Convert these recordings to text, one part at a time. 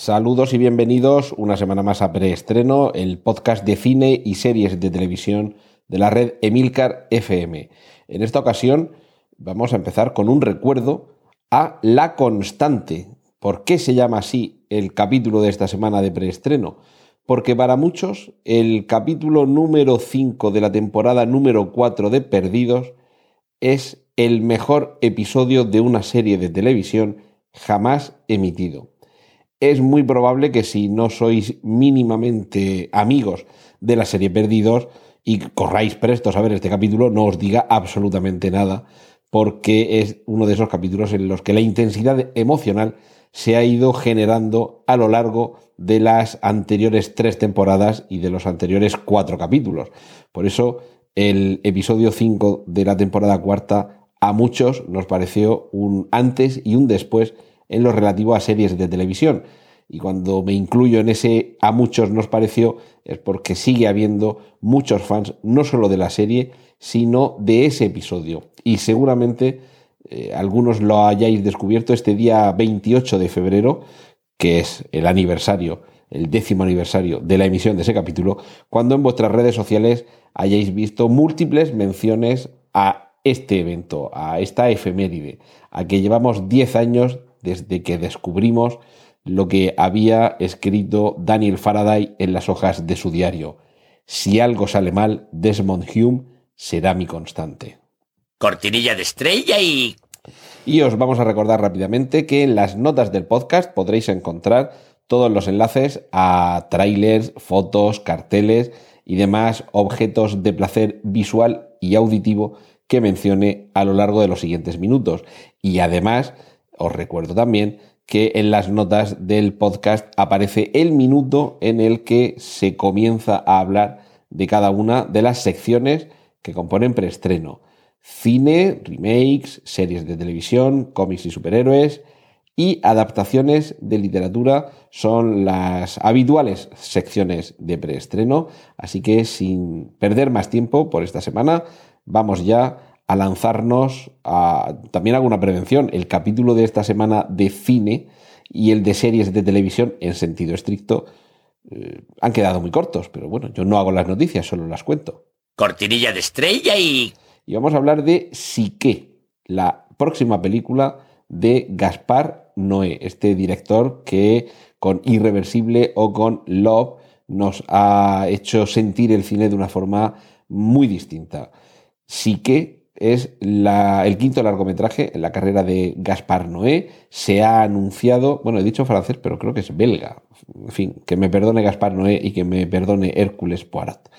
Saludos y bienvenidos una semana más a Preestreno, el podcast de cine y series de televisión de la red Emilcar FM. En esta ocasión vamos a empezar con un recuerdo a La Constante. ¿Por qué se llama así el capítulo de esta semana de preestreno? Porque para muchos el capítulo número 5 de la temporada número 4 de Perdidos es el mejor episodio de una serie de televisión jamás emitido. Es muy probable que si no sois mínimamente amigos de la serie Perdidos y corráis prestos a ver este capítulo, no os diga absolutamente nada, porque es uno de esos capítulos en los que la intensidad emocional se ha ido generando a lo largo de las anteriores tres temporadas y de los anteriores cuatro capítulos. Por eso el episodio 5 de la temporada cuarta a muchos nos pareció un antes y un después en lo relativo a series de televisión. Y cuando me incluyo en ese a muchos nos pareció es porque sigue habiendo muchos fans, no solo de la serie, sino de ese episodio. Y seguramente eh, algunos lo hayáis descubierto este día 28 de febrero, que es el aniversario, el décimo aniversario de la emisión de ese capítulo, cuando en vuestras redes sociales hayáis visto múltiples menciones a este evento, a esta efeméride, a que llevamos 10 años desde que descubrimos lo que había escrito Daniel Faraday en las hojas de su diario. Si algo sale mal, Desmond Hume será mi constante. Cortinilla de estrella y... Y os vamos a recordar rápidamente que en las notas del podcast podréis encontrar todos los enlaces a trailers, fotos, carteles y demás objetos de placer visual y auditivo que mencione a lo largo de los siguientes minutos. Y además, os recuerdo también que en las notas del podcast aparece el minuto en el que se comienza a hablar de cada una de las secciones que componen preestreno. Cine, remakes, series de televisión, cómics y superhéroes y adaptaciones de literatura son las habituales secciones de preestreno, así que sin perder más tiempo por esta semana, vamos ya a lanzarnos a también alguna prevención. El capítulo de esta semana de cine y el de series de televisión en sentido estricto eh, han quedado muy cortos, pero bueno, yo no hago las noticias, solo las cuento. Cortinilla de estrella y y vamos a hablar de Sique, la próxima película de Gaspar Noé, este director que con Irreversible o con Love nos ha hecho sentir el cine de una forma muy distinta. Sique es el quinto largometraje en la carrera de Gaspar Noé. Se ha anunciado, bueno, he dicho francés, pero creo que es belga. En fin, que me perdone Gaspar Noé y que me perdone Hércules Poirot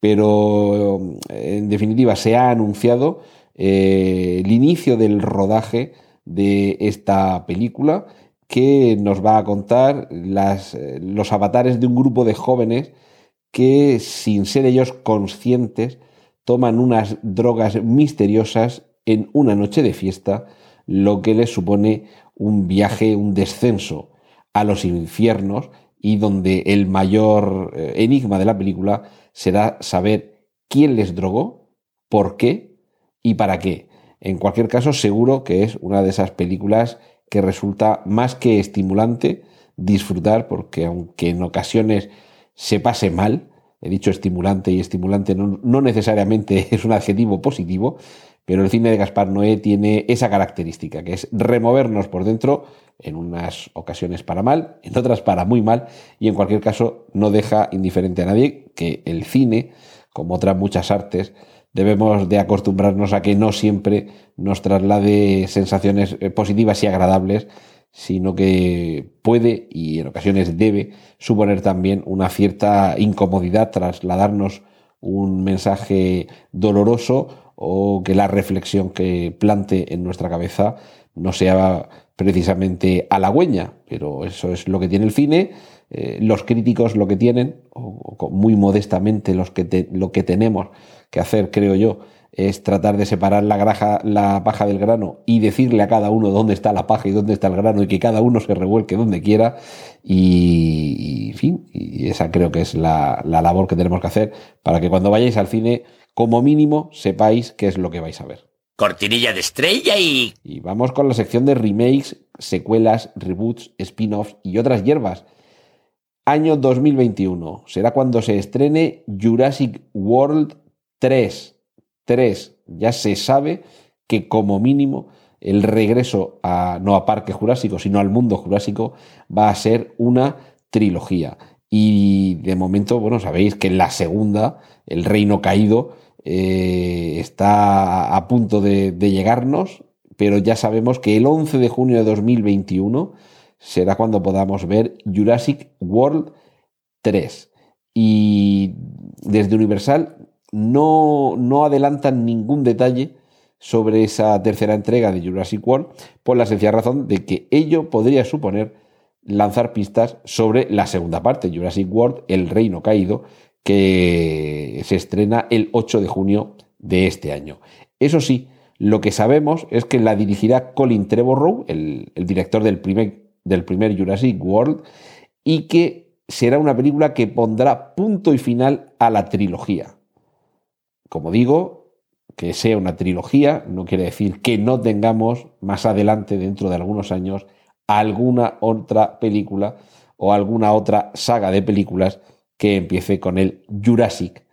pero en definitiva se ha anunciado eh, el inicio del rodaje de esta película que nos va a contar eh, los avatares de un grupo de jóvenes que sin ser ellos conscientes toman unas drogas misteriosas en una noche de fiesta, lo que les supone un viaje, un descenso a los infiernos y donde el mayor eh, enigma de la película será saber quién les drogó, por qué y para qué. En cualquier caso, seguro que es una de esas películas que resulta más que estimulante disfrutar, porque aunque en ocasiones se pase mal, he dicho estimulante y estimulante no, no, necesariamente es un adjetivo positivo, pero el cine de Gaspar Noé tiene esa característica, que es removernos por dentro en unas ocasiones para mal, en otras para muy mal, y en cualquier caso no deja indiferente a nadie que el cine, como otras muchas artes, debemos de acostumbrarnos a que no siempre nos traslade sensaciones eh, positivas y agradables, sino que puede y en ocasiones debe suponer también una cierta incomodidad, trasladarnos un mensaje doloroso o que la reflexión que plante en nuestra cabeza no sea precisamente halagüeña, pero eso es lo que tiene el cine. Eh, los críticos lo que tienen, o, muy modestamente los que lo que tenemos que hacer, creo yo, es tratar de separar la, graja, la paja del grano y decirle a cada uno dónde está la paja y dónde está el grano y que cada uno se revuelque donde quiera. Y, fin, y esa creo que es la, la labor que tenemos que hacer para que cuando vayáis al cine, como mínimo, sepáis qué es lo que vais a ver. Cortinilla de estrella y... Y vamos con la sección de remakes, secuelas, reboots, spin-offs y otras hierbas. Año 2021 será cuando se estrene Jurassic World 3. 3. Ya se sabe que como mínimo el regreso a no a Parque Jurásico, sino al mundo jurásico va a ser una trilogía. Y de momento, bueno, sabéis que la segunda, El Reino Caído, eh, está a punto de, llegarnos, pero ya sabemos que el 11 de junio de 2021 será cuando podamos ver Jurassic World 3. Y desde Universal no, no adelantan ningún detalle sobre esa tercera entrega de Jurassic World por la sencilla razón de que ello podría suponer lanzar pistas sobre la segunda parte, Jurassic World, El Reino Caído, que se estrena el 8 de junio de este año. Eso sí, lo que sabemos es que la dirigirá Colin Trevorrow, el, el director del primer, del primer Jurassic World, y que será una película que pondrá punto y final a la trilogía. Como digo, que sea una trilogía no quiere decir que no tengamos más adelante, dentro de algunos años, alguna otra película o alguna otra saga de películas que empiece con el Jurassic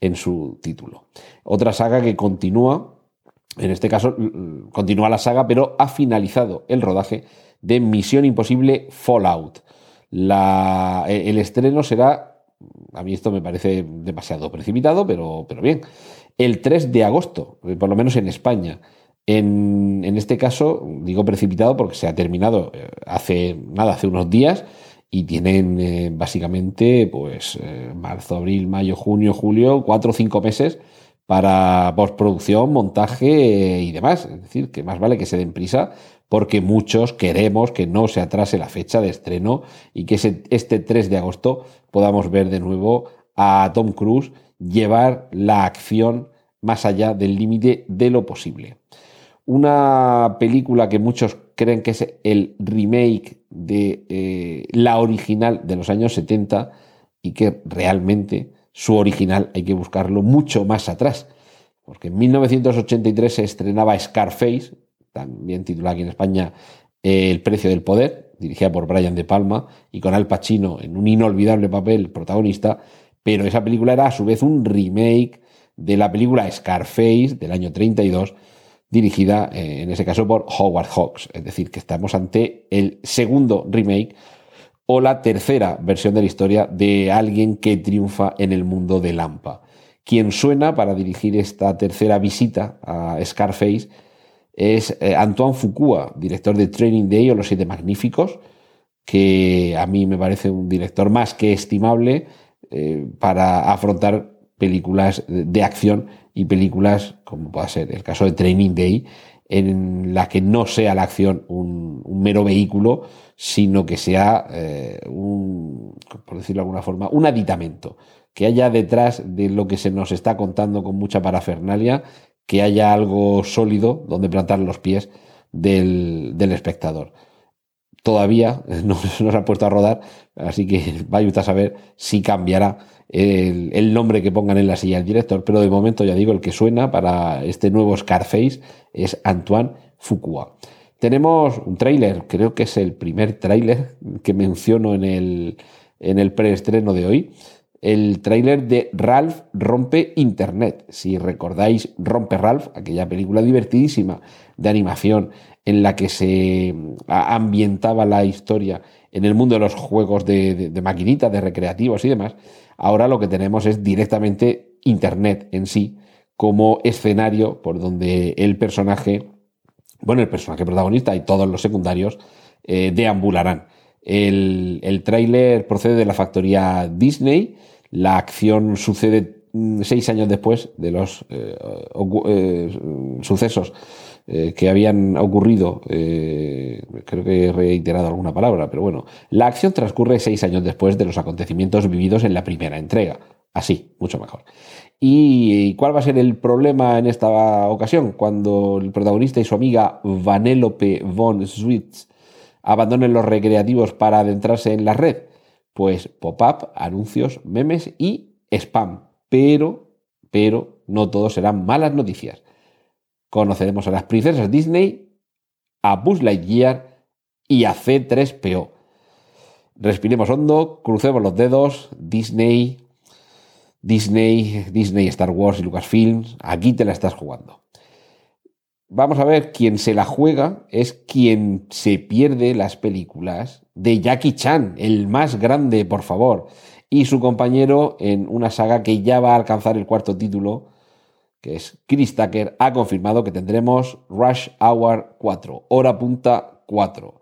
en su título. Otra saga que continúa, en este caso continúa la saga, pero ha finalizado el rodaje de Misión Imposible Fallout. La, el estreno será, a mí esto me parece demasiado precipitado, pero, pero bien, el 3 de agosto, por lo menos en España. En, en, este caso, digo precipitado porque se ha terminado hace nada, hace unos días y tienen eh, básicamente pues eh, marzo, abril, mayo, junio, julio, cuatro o cinco meses para postproducción, montaje eh, y demás. Es decir, que más vale que se den prisa porque muchos queremos que no se atrase la fecha de estreno y que este 3 de agosto podamos ver de nuevo a Tom Cruise llevar la acción más allá del límite de lo posible. Una película que muchos creen que es el remake de eh, la original de los años 70 y que realmente su original hay que buscarlo mucho más atrás. Porque en 1983 se estrenaba Scarface, también titulada aquí en España eh, El precio del poder, dirigida por Brian De Palma y con Al Pacino en un inolvidable papel protagonista, pero esa película era a su vez un remake de la película Scarface del año 32, dirigida eh, en ese caso por Howard Hawks. Es decir, que estamos ante el segundo remake o la tercera versión de la historia de alguien que triunfa en el mundo de Lampa. Quien suena para dirigir esta tercera visita a Scarface es eh, Antoine Fuqua, director de Training Day o Los Siete Magníficos, que a mí me parece un director más que estimable eh, para afrontar películas de acción y películas, como pueda ser el caso de Training Day, en la que no sea la acción un, un mero vehículo, sino que sea eh, un, por decirlo de alguna forma, un aditamento, que haya detrás de lo que se nos está contando con mucha parafernalia, que haya algo sólido donde plantar los pies del, del espectador. Todavía no, no, se ha puesto a rodar, así que vaya a saber si cambiará el, el, nombre que pongan en la silla del director, pero de momento ya digo, el que suena para este nuevo Scarface es Antoine Fuqua. Tenemos un tráiler, creo que es el primer tráiler que menciono en el, en el preestreno de hoy. El tráiler de Ralph rompe Internet. Si recordáis Rompe Ralph, aquella película divertidísima de animación en la que se ambientaba la historia en el mundo de los juegos de, de, de maquinitas, de recreativos y demás, ahora lo que tenemos es directamente Internet en sí como escenario por donde el personaje, bueno, el personaje protagonista y todos los secundarios eh, deambularán. El, tráiler procede de la factoría Disney, la acción sucede seis años después de los eh, eh, sucesos eh, que habían ocurrido, creo que he reiterado alguna palabra, pero bueno, la acción transcurre seis años después de los acontecimientos vividos en la primera entrega. Así, mucho mejor. ¿Y cuál va a ser el problema en esta ocasión? Cuando el protagonista y su amiga Vanellope von Switz abandonen los recreativos para adentrarse en la red. Pues pop-up, anuncios, memes y spam. Pero, pero, no todo serán malas noticias. Conoceremos a las princesas Disney, a Buzz Lightyear y a C3PO. Respiremos hondo, crucemos los dedos, Disney, Disney, Disney, Star Wars y Lucasfilms, aquí te la estás jugando. Vamos a ver, quien se la juega es quien se pierde las películas de Jackie Chan, el más grande, por favor, y su compañero en una saga que ya va a alcanzar el cuarto título, que es Chris Tucker, ha confirmado que tendremos Rush Hour 4, hora punta 4,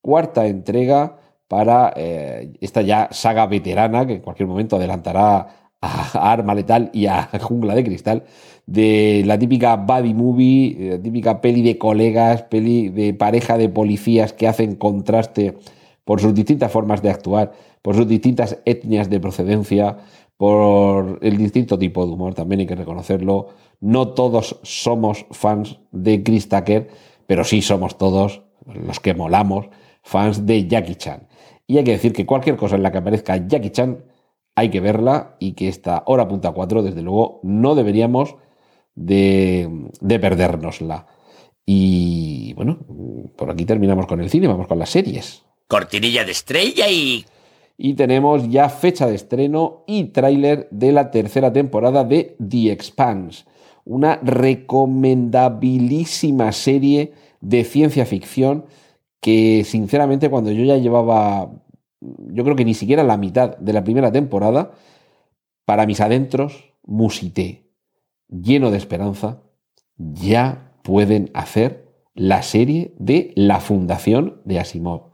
cuarta entrega para eh, esta ya saga veterana que en cualquier momento adelantará a Arma Letal y a Jungla de Cristal, de la típica buddy movie, eh, la típica peli de colegas, peli de pareja de policías que hacen contraste por sus distintas formas de actuar, por sus distintas etnias de procedencia, por el distinto tipo de humor, también hay que reconocerlo. No todos somos fans de Chris Tucker, pero sí somos todos, los que molamos, fans de Jackie Chan. Y hay que decir que cualquier cosa en la que aparezca Jackie Chan hay que verla y que esta hora punta 4, desde luego, no deberíamos de, de perdérnosla. Y bueno, por aquí terminamos con el cine, vamos con las series. Cortinilla de estrella y... Y tenemos ya fecha de estreno y tráiler de la tercera temporada de The Expanse, una recomendabilísima serie de ciencia ficción que sinceramente cuando yo ya llevaba yo creo que ni siquiera la mitad de la primera temporada, para mis adentros, musité, lleno de esperanza, ya pueden hacer la serie de la fundación de Asimov.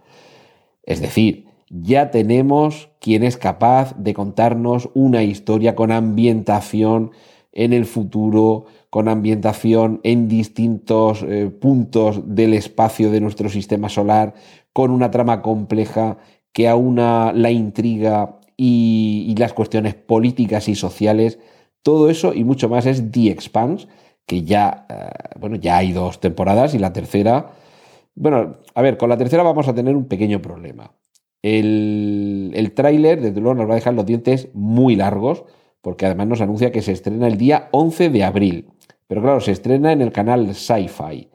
Es decir, ya tenemos quien es capaz de contarnos una historia con ambientación en el futuro, con ambientación en distintos eh, puntos del espacio de nuestro sistema solar, con una trama compleja que aúna la intriga y, las cuestiones políticas y sociales. Todo eso y mucho más es The Expanse, que ya, eh, bueno, ya hay dos temporadas y la tercera. Bueno, a ver, con la tercera vamos a tener un pequeño problema. El, el tráiler, desde luego, nos va a dejar los dientes muy largos, porque además nos anuncia que se estrena el día 11 de abril. Pero claro, se estrena en el canal Sci-Fi.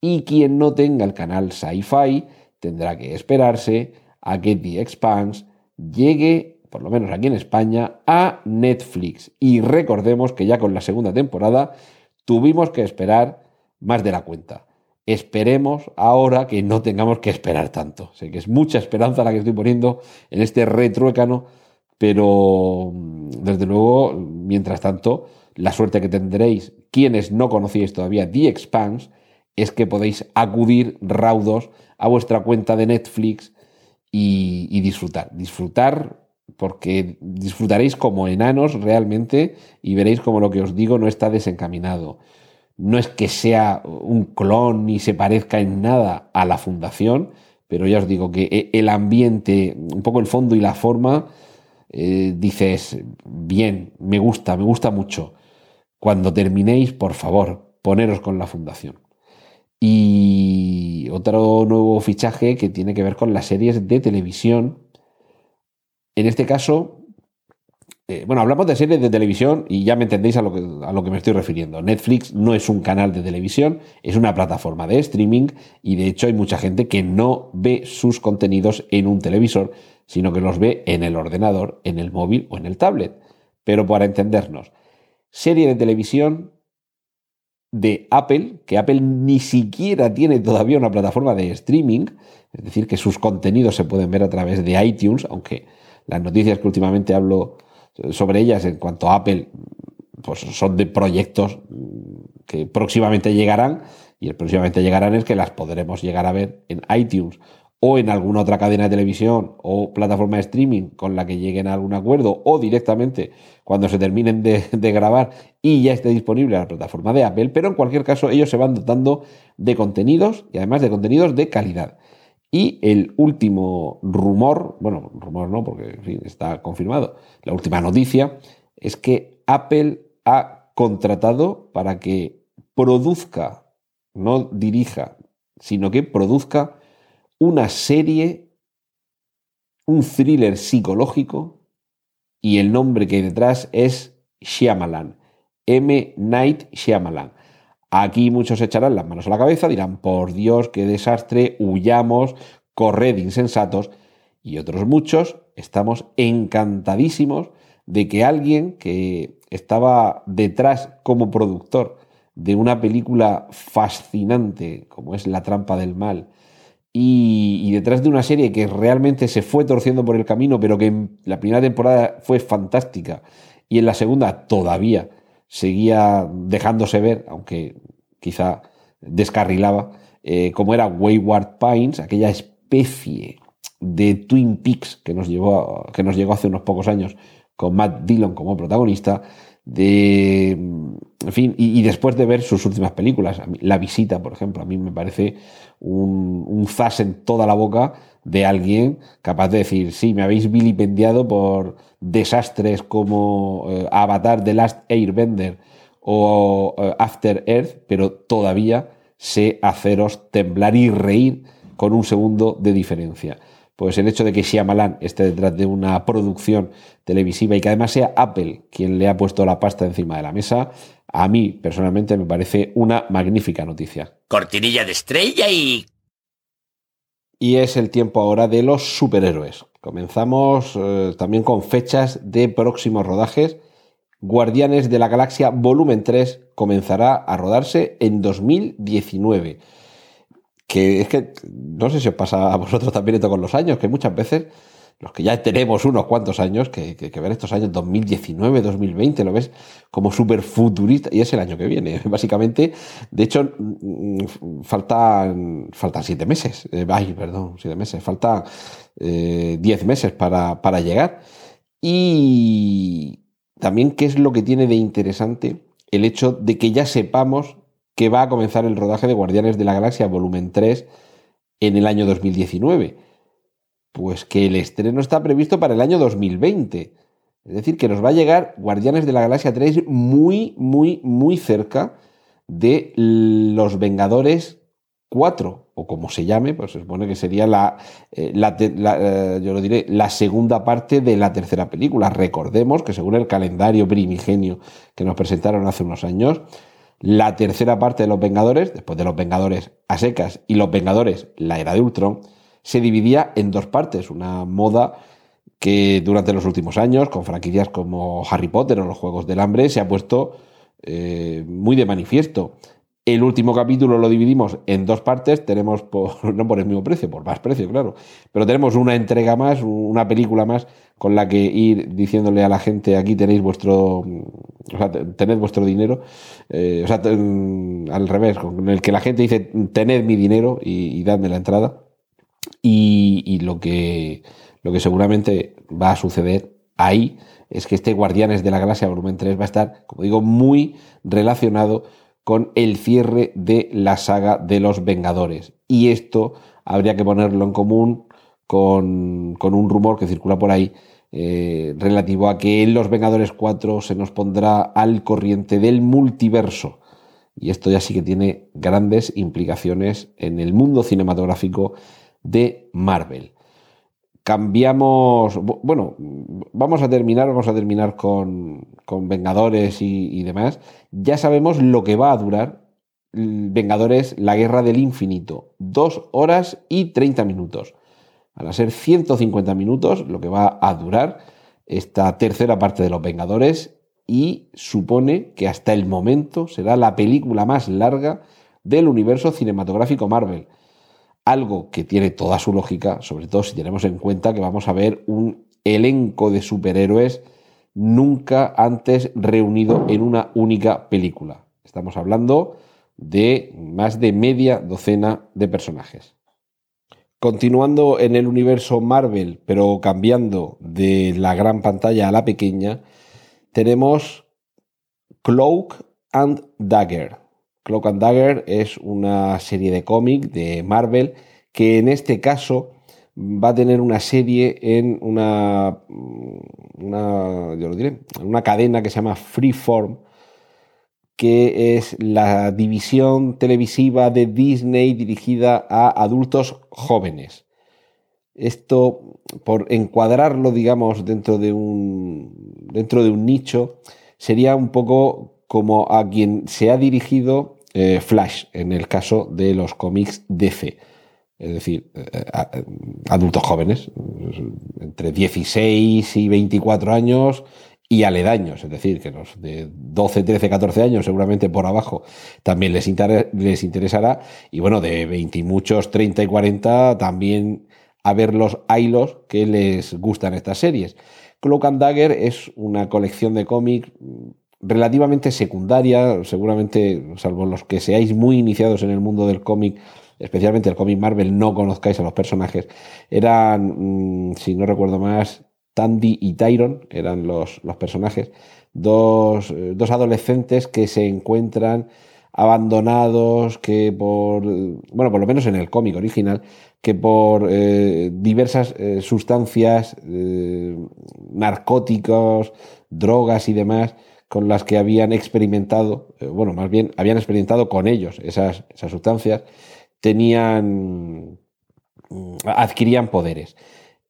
Y quien no tenga el canal Sci-Fi tendrá que esperarse a Get the Expanse llegue, por lo menos aquí en España, a Netflix. Y recordemos que ya con la segunda temporada tuvimos que esperar más de la cuenta. Esperemos ahora que no tengamos que esperar tanto. Sé que es mucha esperanza la que estoy poniendo en este retruécano, pero mm, desde luego, mientras tanto, la suerte que tendréis quienes no conocíais todavía The Expanse es que podéis acudir raudos a vuestra cuenta de Netflix y, disfrutar. Disfrutar porque disfrutaréis como enanos realmente y veréis como lo que os digo no está desencaminado. No es que sea un clon ni se parezca en nada a la fundación, pero ya os digo que e, el ambiente, un poco el fondo y la forma, eh, dices, bien, me gusta, me gusta mucho. Cuando terminéis, por favor, poneros con la fundación. Y otro nuevo fichaje que tiene que ver con las series de televisión. En este caso, eh, bueno, hablamos de series de televisión y ya me entendéis a lo, que, a lo que me estoy refiriendo. Netflix no es un canal de televisión, es una plataforma de streaming y de hecho hay mucha gente que no ve sus contenidos en un televisor, sino que los ve en el ordenador, en el móvil o en el tablet. Pero para entendernos, serie de televisión de Apple, que Apple ni siquiera tiene todavía una plataforma de streaming, es decir, que sus contenidos se pueden ver a través de iTunes, aunque las noticias que últimamente hablo sobre ellas en cuanto a Apple pues son de proyectos que próximamente llegarán y el próximamente llegarán es que las podremos llegar a ver en iTunes o en alguna otra cadena de televisión o plataforma de streaming con la que lleguen a algún acuerdo o directamente cuando se terminen de, grabar y ya esté disponible la plataforma de Apple, pero en cualquier caso ellos se van dotando de contenidos y además de contenidos de calidad. Y el último rumor, bueno, rumor no, porque en fin, está confirmado, la última noticia es que Apple ha contratado para que produzca, no dirija, sino que produzca una serie, un thriller psicológico, y el nombre que hay detrás es Shyamalan, M. Night Shyamalan. Aquí muchos echarán las manos a la cabeza, dirán, por Dios, qué desastre, huyamos, corred insensatos, y otros muchos estamos encantadísimos de que alguien que estaba detrás como productor de una película fascinante como es La trampa del mal, y, detrás de una serie que realmente se fue torciendo por el camino, pero que en la primera temporada fue fantástica y en la segunda todavía seguía dejándose ver, aunque quizá descarrilaba, eh, como era Wayward Pines, aquella especie de Twin Peaks que nos, llevó, que nos llegó hace unos pocos años con Matt Dillon como protagonista, de, en fin, y, después de ver sus últimas películas, La Visita, por ejemplo, a mí me parece un, zas en toda la boca de alguien capaz de decir, sí, me habéis vilipendiado por desastres como eh, Avatar The Last Airbender o eh, After Earth, pero todavía sé haceros temblar y reír con un segundo de diferencia pues el hecho de que Shyamalan esté detrás de una producción televisiva y que además sea Apple quien le ha puesto la pasta encima de la mesa, a mí personalmente me parece una magnífica noticia. Cortinilla de estrella y... Y es el tiempo ahora de los superhéroes. Comenzamos eh, también con fechas de próximos rodajes. Guardianes de la Galaxia Volumen 3 comenzará a rodarse en 2019 que es que no sé si os pasa a vosotros también esto con los años, que muchas veces los que ya tenemos unos cuantos años, que, que, ver estos años 2019, 2020, lo ves como súper futurista, y es el año que viene, básicamente. De hecho, mm, faltan, faltan siete meses, eh, ay, perdón, siete meses, falta eh, diez meses para, para llegar. Y también, ¿qué es lo que tiene de interesante el hecho de que ya sepamos que va a comenzar el rodaje de Guardianes de la Galaxia Volumen 3 en el año 2019. Pues que el estreno está previsto para el año 2020. Es decir, que nos va a llegar Guardianes de la Galaxia 3 muy, muy, muy cerca de los Vengadores 4, o como se llame, pues se supone que sería la, eh, eh, yo lo diré, la segunda parte de la tercera película. Recordemos que según el calendario primigenio que nos presentaron hace unos años, la tercera parte de Los Vengadores, después de Los Vengadores a secas y Los Vengadores, la era de Ultron, se dividía en dos partes. Una moda que durante los últimos años, con franquicias como Harry Potter o los Juegos del Hambre, se ha puesto eh, muy de manifiesto. El último capítulo lo dividimos en dos partes, tenemos por, no por el mismo precio, por más precio, claro, pero tenemos una entrega más, una película más con la que ir diciéndole a la gente aquí tenéis vuestro, o sea, tened vuestro dinero, eh, o sea, al revés, con el que la gente dice tened mi dinero y, dadme la entrada. Y, lo, que, lo que seguramente va a suceder ahí es que este Guardianes de la Galaxia volumen 3 va a estar, como digo, muy relacionado con el cierre de la saga de los Vengadores. Y esto habría que ponerlo en común con, un rumor que circula por ahí eh, relativo a que en Los Vengadores 4 se nos pondrá al corriente del multiverso. Y esto ya sí que tiene grandes implicaciones en el mundo cinematográfico de Marvel cambiamos, bueno, vamos a terminar, vamos a terminar con, con Vengadores y, demás. Ya sabemos lo que va a durar Vengadores, la Guerra del Infinito. Dos horas y 30 minutos. Van a ser 150 minutos lo que va a durar esta tercera parte de los Vengadores y supone que hasta el momento será la película más larga del universo cinematográfico Marvel algo que tiene toda su lógica, sobre todo si tenemos en cuenta que vamos a ver un elenco de superhéroes nunca antes reunido en una única película. Estamos hablando de más de media docena de personajes. Continuando en el universo Marvel, pero cambiando de la gran pantalla a la pequeña, tenemos Cloak and Dagger. Cloak and Dagger es una serie de cómic de Marvel que en este caso va a tener una serie en una, una, yo lo diré, una cadena que se llama Freeform, que es la división televisiva de Disney dirigida a adultos jóvenes. Esto, por encuadrarlo, digamos, dentro de un, dentro de un nicho, sería un poco como a quien se ha dirigido eh, Flash, en el caso de los cómics DC. Es decir, eh, adultos jóvenes, entre 16 y 24 años, y aledaños, es decir, que los de 12, 13, 14 años, seguramente por abajo, también les, les interesará. Y bueno, de 20 y muchos, 30 y 40, también a ver los hilos que les gustan estas series. Cloak and Dagger es una colección de cómics relativamente secundaria, seguramente, salvo los que seáis muy iniciados en el mundo del cómic, especialmente el cómic Marvel, no conozcáis a los personajes. Eran, mm, si no recuerdo más, Tandy y Tyron eran los, los personajes, dos, eh, dos, adolescentes que se encuentran abandonados, que por, bueno, por lo menos en el cómic original, que por eh, diversas eh, sustancias, narcóticos, drogas y demás, con las que habían experimentado, bueno, más bien habían experimentado con ellos esas, esas sustancias, tenían, mm, adquirían poderes.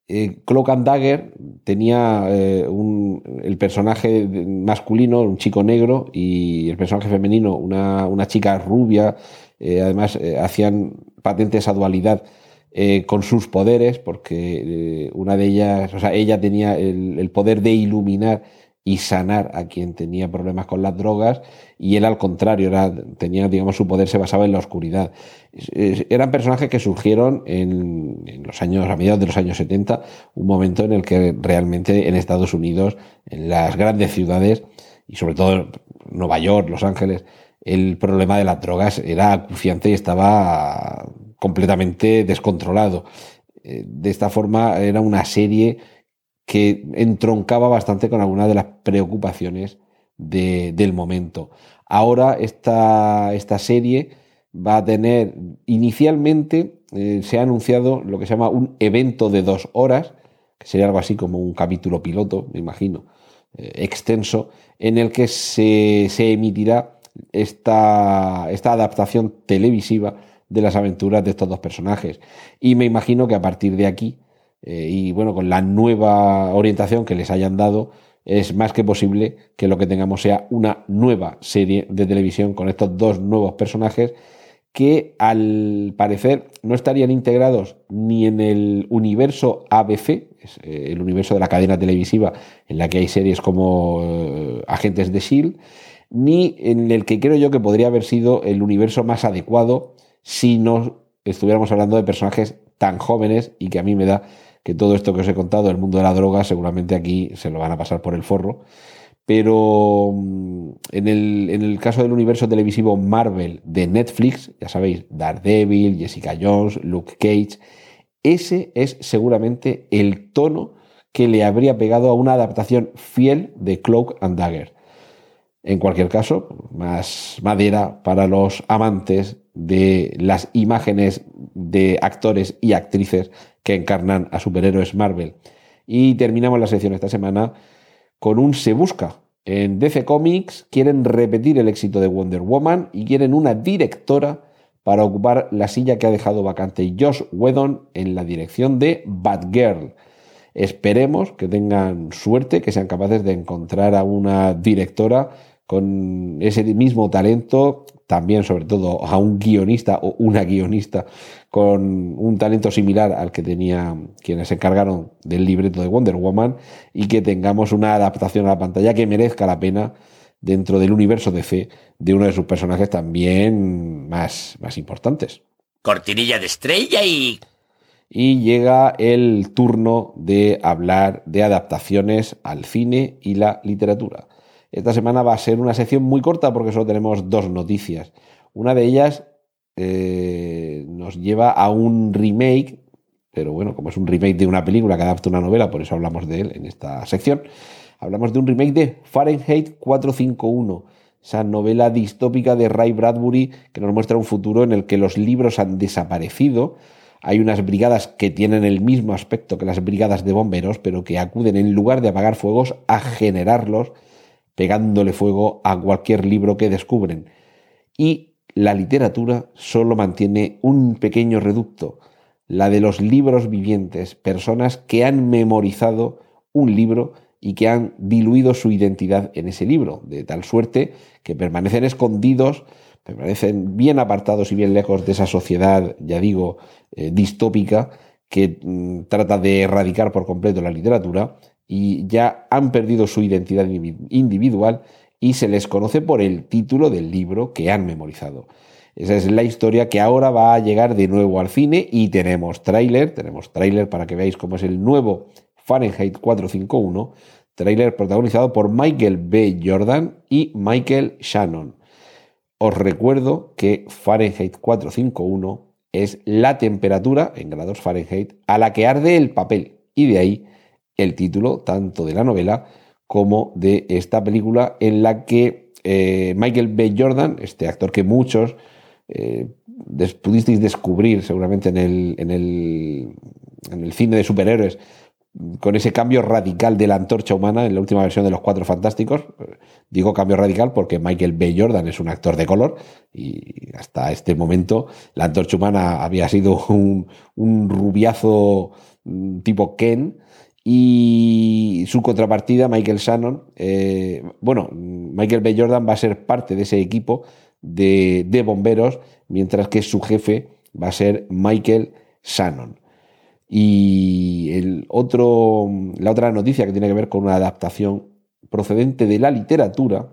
Eh, Cloak and Dagger tenía eh, el personaje masculino, un chico negro, y el personaje femenino, una, chica rubia. Eh, además, hacían patentes a dualidad con sus poderes, porque una de ellas, o sea, ella tenía el poder de iluminar y sanar a quien tenía problemas con las drogas y él al contrario tenía digamos su poder se basaba en la oscuridad. Eran personajes que surgieron en, los años a mediados de los años 70 un momento en el que realmente en Estados Unidos en las grandes ciudades y sobre todo Nueva York Los Ángeles el problema de las drogas era acuciante y estaba completamente descontrolado. Eh, de esta forma era una serie que entroncaba bastante con algunas de las preocupaciones del momento. Ahora esta, esta, serie va a tener, inicialmente eh, se ha anunciado lo que se llama un evento de dos horas, que sería algo así como un capítulo piloto, me imagino, eh, extenso, en el que se, se emitirá esta, esta adaptación televisiva de las aventuras de estos dos personajes. Y me imagino que a partir de aquí eh, y bueno, con la nueva orientación que les hayan dado, es más que posible que lo que tengamos sea una nueva serie de televisión con estos dos nuevos personajes que al parecer no estarían integrados ni en el universo ABC, eh, el universo de la cadena televisiva en la que hay series como eh, Agentes de Shield, ni en el que creo yo que podría haber sido el universo más adecuado si no estuviéramos hablando de personajes tan jóvenes y que a mí me da que todo esto que os he contado del mundo de la droga seguramente aquí se lo van a pasar por el forro. Pero mm, en el, en el caso del universo televisivo Marvel de Netflix, ya sabéis, Daredevil, Jessica Jones, Luke Cage, ese es seguramente el tono que le habría pegado a una adaptación fiel de Cloak and Dagger. En cualquier caso, más madera para los amantes de las imágenes de actores y actrices que encarnan a superhéroes Marvel. Y terminamos la sección esta semana con un Se Busca. En DC Comics quieren repetir el éxito de Wonder Woman y quieren una directora para ocupar la silla que ha dejado vacante Josh Whedon en la dirección de Batgirl. Esperemos que tengan suerte, que sean capaces de encontrar a una directora con ese mismo talento, también sobre todo a un guionista o una guionista con un talento similar al que tenía quienes se encargaron del libreto de Wonder Woman y que tengamos una adaptación a la pantalla que merezca la pena dentro del universo de fe de uno de sus personajes también más, más importantes. Cortinilla de estrella y... Y llega el turno de hablar de adaptaciones al cine y la literatura. Esta semana va a ser una sección muy corta porque solo tenemos dos noticias. Una de ellas eh, nos lleva a un remake pero bueno, como es un remake de una película que adapta una novela, por eso hablamos de él en esta sección. Hablamos de un remake de Fahrenheit 451, esa novela distópica de Ray Bradbury que nos muestra un futuro en el que los libros han desaparecido. Hay unas brigadas que tienen el mismo aspecto que las brigadas de bomberos, pero que acuden en lugar de apagar fuegos a generarlos, pegándole fuego a cualquier libro que descubren. Y la literatura solo mantiene un pequeño reducto, la de los libros vivientes, personas que han memorizado un libro y que han diluido su identidad en ese libro, de tal suerte que permanecen escondidos, permanecen bien apartados y bien lejos de esa sociedad, ya digo, eh, distópica, que mm, trata de erradicar por completo la literatura y ya han perdido su identidad individual y se les conoce por el título del libro que han memorizado. Esa es la historia que ahora va a llegar de nuevo al cine y tenemos tráiler, tenemos tráiler para que veáis cómo es el nuevo Fahrenheit 451, tráiler protagonizado por Michael B. Jordan y Michael Shannon. Os recuerdo que Fahrenheit 451 es la temperatura en grados Fahrenheit a la que arde el papel y de ahí el título tanto de la novela como de esta película en la que eh, Michael B. Jordan, este actor que muchos eh, pudisteis descubrir seguramente en el, en, el, en el cine de superhéroes con ese cambio radical de la antorcha humana en la última versión de Los Cuatro Fantásticos. Digo cambio radical porque Michael B. Jordan es un actor de color y hasta este momento la antorcha humana había sido un, un rubiazo mm, tipo Ken y su contrapartida, Michael Shannon, eh, bueno, Michael B. Jordan va a ser parte de ese equipo de, de bomberos, mientras que su jefe va a ser Michael Shannon. Y el otro, la otra noticia que tiene que ver con una adaptación procedente de la literatura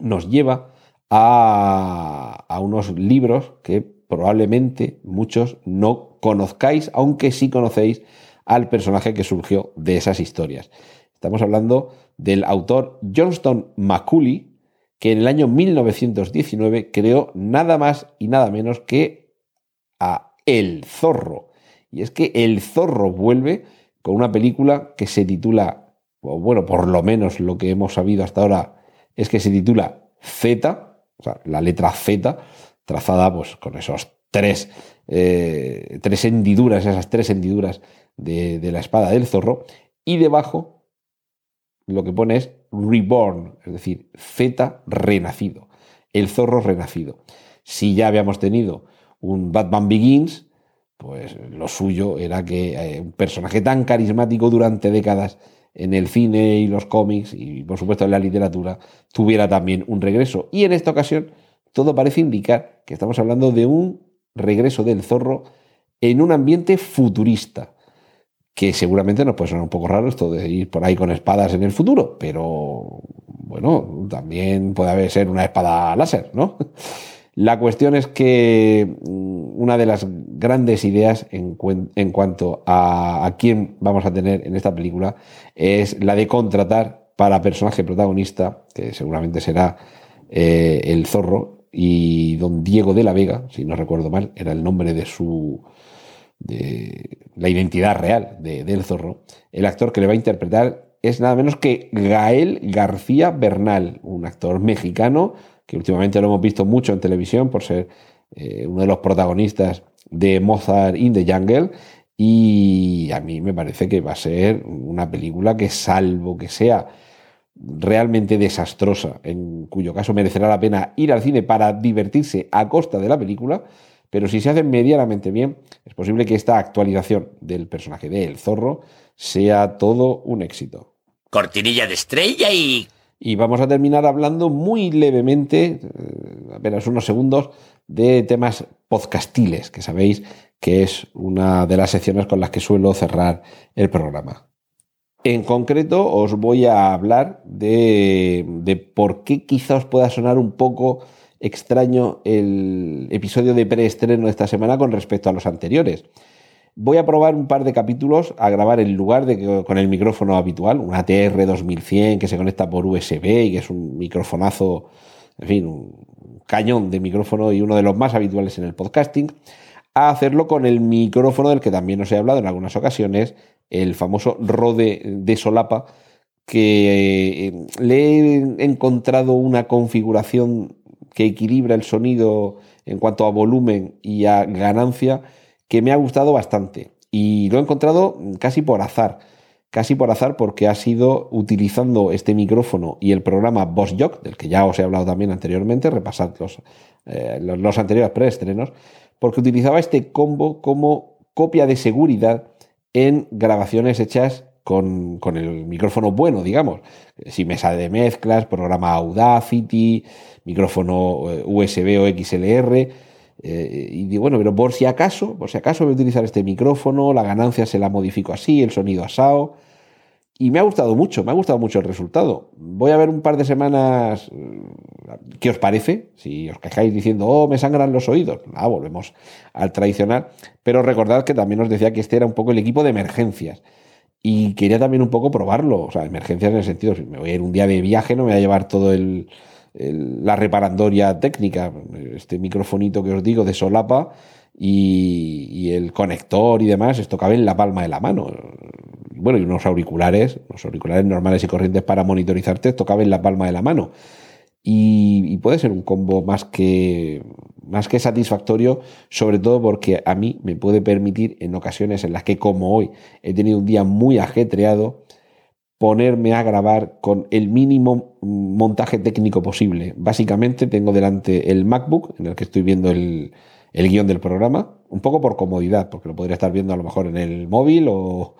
nos lleva a, a unos libros que probablemente muchos no conozcáis, aunque sí conocéis al personaje que surgió de esas historias. Estamos hablando del autor Johnston Macaulay, que en el año 1919 creó nada más y nada menos que a El Zorro. Y es que El Zorro vuelve con una película que se titula, bueno, por lo menos lo que hemos sabido hasta ahora es que se titula Z, o sea, la letra Z, trazada pues con esos tres, eh, tres hendiduras, esas tres hendiduras de, la espada del zorro, y debajo lo que pone es Reborn, es decir, Z renacido, el zorro renacido. Si ya habíamos tenido un Batman Begins, pues lo suyo era que eh, un personaje tan carismático durante décadas en el cine y los cómics y por supuesto en la literatura tuviera también un regreso. Y en esta ocasión todo parece indicar que estamos hablando de un regreso del zorro en un ambiente futurista que seguramente nos puede sonar un poco raro esto de ir por ahí con espadas en el futuro, pero bueno, también puede haber ser una espada láser, ¿no? La cuestión es que mm, una de las grandes ideas en, cuanto a, a, quién vamos a tener en esta película es la de contratar para personaje protagonista, que seguramente será eh, el zorro, y don Diego de la Vega, si no recuerdo mal, era el nombre de su, de la identidad real de, del zorro, el actor que le va a interpretar es nada menos que Gael García Bernal, un actor mexicano que últimamente lo hemos visto mucho en televisión por ser eh, uno de los protagonistas de Mozart in the Jungle. Y a mí me parece que va a ser una película que salvo que sea realmente desastrosa, en cuyo caso merecerá la pena ir al cine para divertirse a costa de la película, pero si se hace medianamente bien, es posible que esta actualización del personaje de El Zorro sea todo un éxito. Cortinilla de estrella y... Y vamos a terminar hablando muy levemente, eh, apenas unos segundos, de temas podcastiles, que sabéis que es una de las secciones con las que suelo cerrar el programa. En concreto, os voy a hablar de, de por qué quizá os pueda sonar un poco extraño el episodio de preestreno de esta semana con respecto a los anteriores. Voy a probar un par de capítulos a grabar en lugar de que, con el micrófono habitual, un ATR 2100 que se conecta por USB y que es un microfonazo, en fin, un cañón de micrófono y uno de los más habituales en el podcasting, a hacerlo con el micrófono del que también os he hablado en algunas ocasiones, el famoso Rode de solapa, que eh, le he encontrado una configuración que equilibra el sonido en cuanto a volumen y a ganancia que me ha gustado bastante. Y lo he encontrado casi por azar. Casi por azar porque ha sido utilizando este micrófono y el programa Boss Jock, del que ya os he hablado también anteriormente, repasad los, eh, los, los anteriores preestrenos, porque utilizaba este combo como copia de seguridad en grabaciones hechas con, el micrófono bueno, digamos. Si mesa de mezclas, programa Audacity, micrófono eh, USB o XLR. Eh, y digo, bueno, pero por si acaso, por si acaso voy a utilizar este micrófono, la ganancia se la modifico así, el sonido asado. Y me ha gustado mucho, me ha gustado mucho el resultado. Voy a ver un par de semanas mm, qué os parece. Si os quejáis diciendo, oh, me sangran los oídos, ah, volvemos al tradicional. Pero recordad que también os decía que este era un poco el equipo de emergencias. Y quería también un poco probarlo. O sea, emergencias en el sentido, si me voy a ir un día de viaje, no me voy a llevar todo el, la reparandoria técnica. Este microfonito que os digo de solapa y, el conector y demás, esto cabe en la palma de la mano. Bueno, y unos auriculares, los auriculares normales y corrientes para monitorizarte, esto cabe en la palma de la mano. Y, puede ser un combo más que, más que satisfactorio, sobre todo porque a mí me puede permitir en ocasiones en las que como hoy he tenido un día muy ajetreado, ponerme a grabar con el mínimo montaje técnico posible. Básicamente tengo delante el MacBook en el que estoy viendo el, el guion del programa, un poco por comodidad, porque lo podría estar viendo a lo mejor en el móvil o,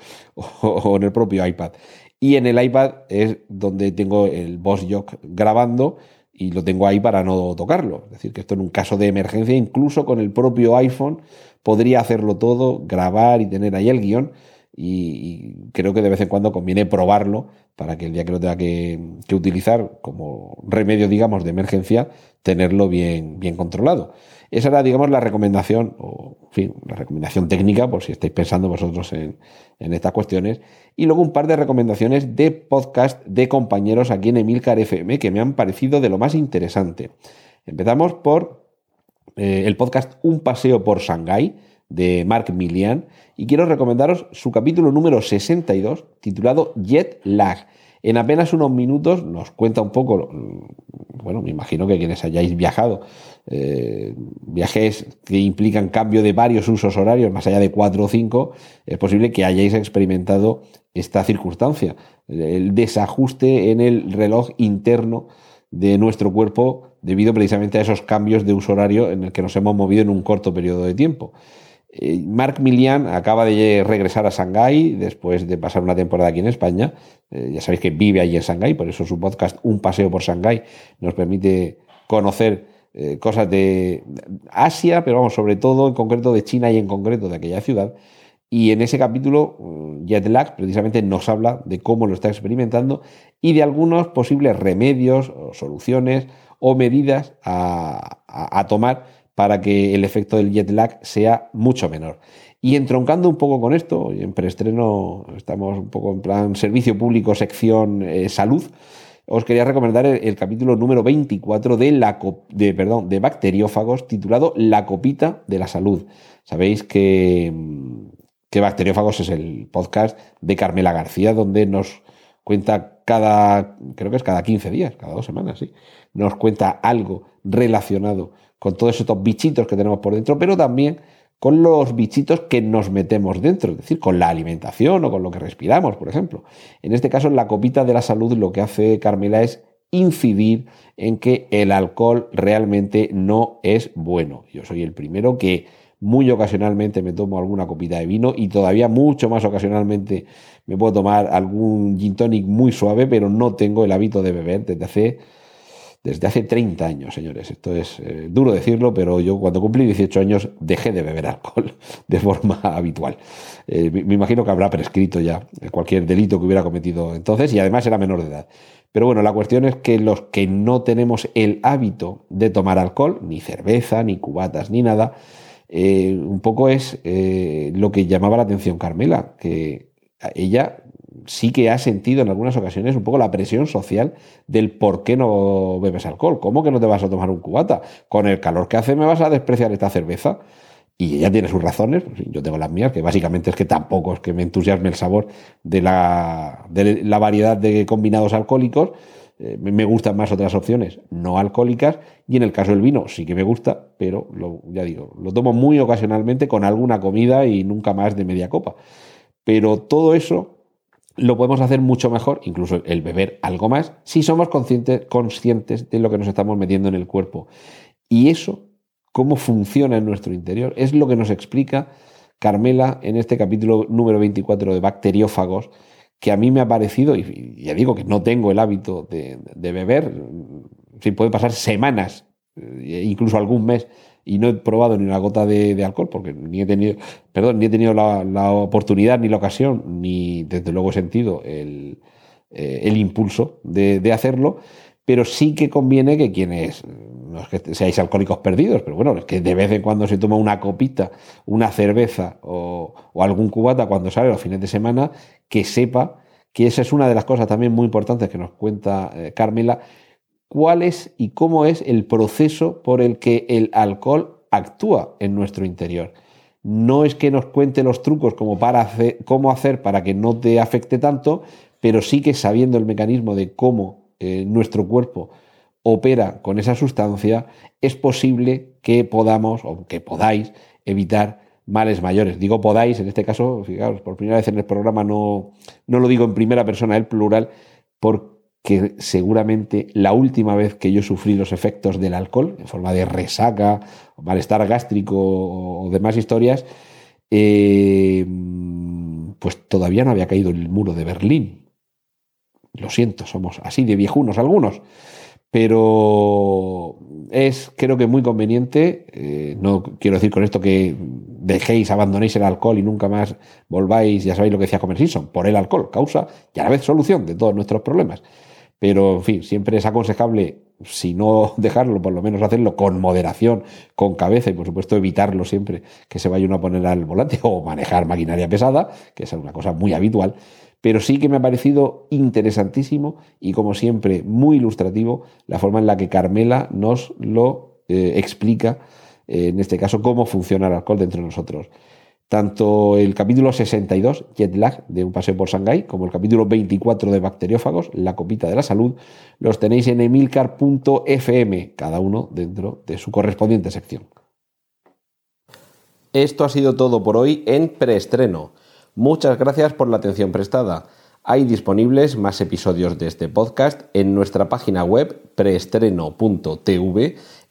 en el propio iPad. Y en el iPad es donde tengo el Boss Jock grabando y lo tengo ahí para no tocarlo. Es decir, que esto en un caso de emergencia, incluso con el propio iPhone, podría hacerlo todo, grabar y tener ahí el guion. Y, creo que de vez en cuando conviene probarlo para que el día que lo tenga que, que utilizar como remedio, digamos, de emergencia, tenerlo bien, bien controlado. Esa era, digamos, la recomendación, o en fin, la recomendación técnica, por si estáis pensando vosotros en, estas cuestiones. Y luego un par de recomendaciones de podcast de compañeros aquí en Emilcar FM que me han parecido de lo más interesante. Empezamos por eh, el podcast Un paseo por Shanghái de Mark Milian y quiero recomendaros su capítulo número 62 titulado Jet Lag. En apenas unos minutos nos cuenta un poco, bueno, me imagino que quienes hayáis viajado eh, viajes que implican cambio de varios usos horarios, más allá de cuatro o cinco, es posible que hayáis experimentado esta circunstancia, el desajuste en el reloj interno de nuestro cuerpo debido precisamente a esos cambios de uso horario en el que nos hemos movido en un corto periodo de tiempo. Eh, Mark Milian acaba de regresar a Shanghái después de pasar una temporada aquí en España. Eh, ya sabéis que vive allí en Shanghái, por eso su podcast Un paseo por Shanghái nos permite conocer eh, cosas de Asia, pero vamos, sobre todo en concreto de China y en concreto de aquella ciudad. Y en ese capítulo, mm, Jetlag precisamente nos habla de cómo lo está experimentando y de algunos posibles remedios o soluciones o medidas a, tomar para que el efecto del jet lag sea mucho menor. Y entroncando un poco con esto, en preestreno estamos un poco en plan servicio público, sección eh, salud, os quería recomendar el, capítulo número 24 de, la, de, perdón, de bacteriófagos titulado La copita de la salud. Sabéis que, mm, que Bacteriófagos es el podcast de Carmela García, donde nos cuenta cada, creo que es cada 15 días, cada dos semanas, sí, nos cuenta algo relacionado con todos estos bichitos que tenemos por dentro, pero también con los bichitos que nos metemos dentro, es decir, con la alimentación o con lo que respiramos, por ejemplo. En este caso, en la copita de la salud lo que hace Carmela es incidir en que el alcohol realmente no es bueno. Yo soy el primero que muy ocasionalmente me tomo alguna copita de vino y todavía mucho más ocasionalmente me puedo tomar algún gin tonic muy suave, pero no tengo el hábito de beber desde hace desde hace 30 años, señores. Esto es eh, duro decirlo, pero yo cuando cumplí 18 años dejé de beber alcohol de forma habitual. Eh, me imagino que habrá prescrito ya cualquier delito que hubiera cometido entonces y además era menor de edad. Pero bueno, la cuestión es que los que no tenemos el hábito de tomar alcohol, ni cerveza, ni cubatas, ni nada, eh, un poco es lo que llamaba la atención Carmela, que ella sí que ha sentido en algunas ocasiones un poco la presión social del por qué no bebes alcohol. ¿Cómo que no te vas a tomar un cubata? Con el calor que hace me vas a despreciar esta cerveza. y ella tiene sus razones, pues yo tengo las mías, que básicamente es que tampoco es que me entusiasme el sabor de la, de la variedad de combinados alcohólicos. Eh, me gustan más otras opciones no alcohólicas y en el caso del vino sí que me gusta, pero lo, ya digo, lo tomo muy ocasionalmente con alguna comida y nunca más de media copa. Pero todo eso lo podemos hacer mucho mejor, incluso el beber algo más, si somos conscientes, conscientes de lo que nos estamos metiendo en el cuerpo. Y eso cómo funciona en nuestro interior. Es lo que nos explica Carmela en este capítulo número 24 de Bacteriófagos, que a mí me ha parecido, y ya digo que no tengo el hábito de, beber, si puede pasar semanas, eh, incluso algún mes, y no he probado ni una gota de, alcohol, porque ni he tenido, perdón, ni he tenido la, oportunidad, ni la ocasión, ni desde luego he sentido el, eh, impulso de, de hacerlo, pero sí que conviene que quienes no es que seáis alcohólicos perdidos, pero bueno, es que de vez en cuando se toma una copita, una cerveza o, algún cubata cuando sale los fines de semana, que sepa que esa es una de las cosas también muy importantes que nos cuenta eh, Carmela, cuál es y cómo es el proceso por el que el alcohol actúa en nuestro interior. No es que nos cuente los trucos como para hacer, cómo hacer para que no te afecte tanto, pero sí que sabiendo el mecanismo de cómo eh, nuestro cuerpo opera con esa sustancia, es posible que podamos o que podáis evitar males mayores. Digo podáis, en este caso, fijaos, por primera vez en el programa no, no lo digo en primera persona, el plural, porque seguramente la última vez que yo sufrí los efectos del alcohol, en forma de resaca, malestar gástrico o demás historias, eh, pues todavía no había caído el muro de Berlín. Lo siento, somos así de viejunos algunos pero es creo que muy conveniente, eh, no quiero decir con esto que dejéis, abandonéis el alcohol y nunca más volváis, ya sabéis lo que decía Comer Simpson, por el alcohol, causa y a la vez solución de todos nuestros problemas. Pero, en fin, siempre es aconsejable, si no dejarlo, por lo menos hacerlo con moderación, con cabeza y, por supuesto, evitarlo siempre que se vaya uno a poner al volante o manejar maquinaria pesada, que es una cosa muy habitual pero sí que me ha parecido interesantísimo y como siempre muy ilustrativo la forma en la que Carmela nos lo eh, explica, eh, en este caso, cómo funciona el alcohol dentro de nosotros. Tanto el capítulo 62, Jet Lag, de Un paseo por Shanghái, como el capítulo 24 de Bacteriófagos, La copita de la salud, los tenéis en emilcar.fm, cada uno dentro de su correspondiente sección. Esto ha sido todo por hoy en preestreno. Muchas gracias por la atención prestada. Hay disponibles más episodios de este podcast en nuestra página web preestreno.tv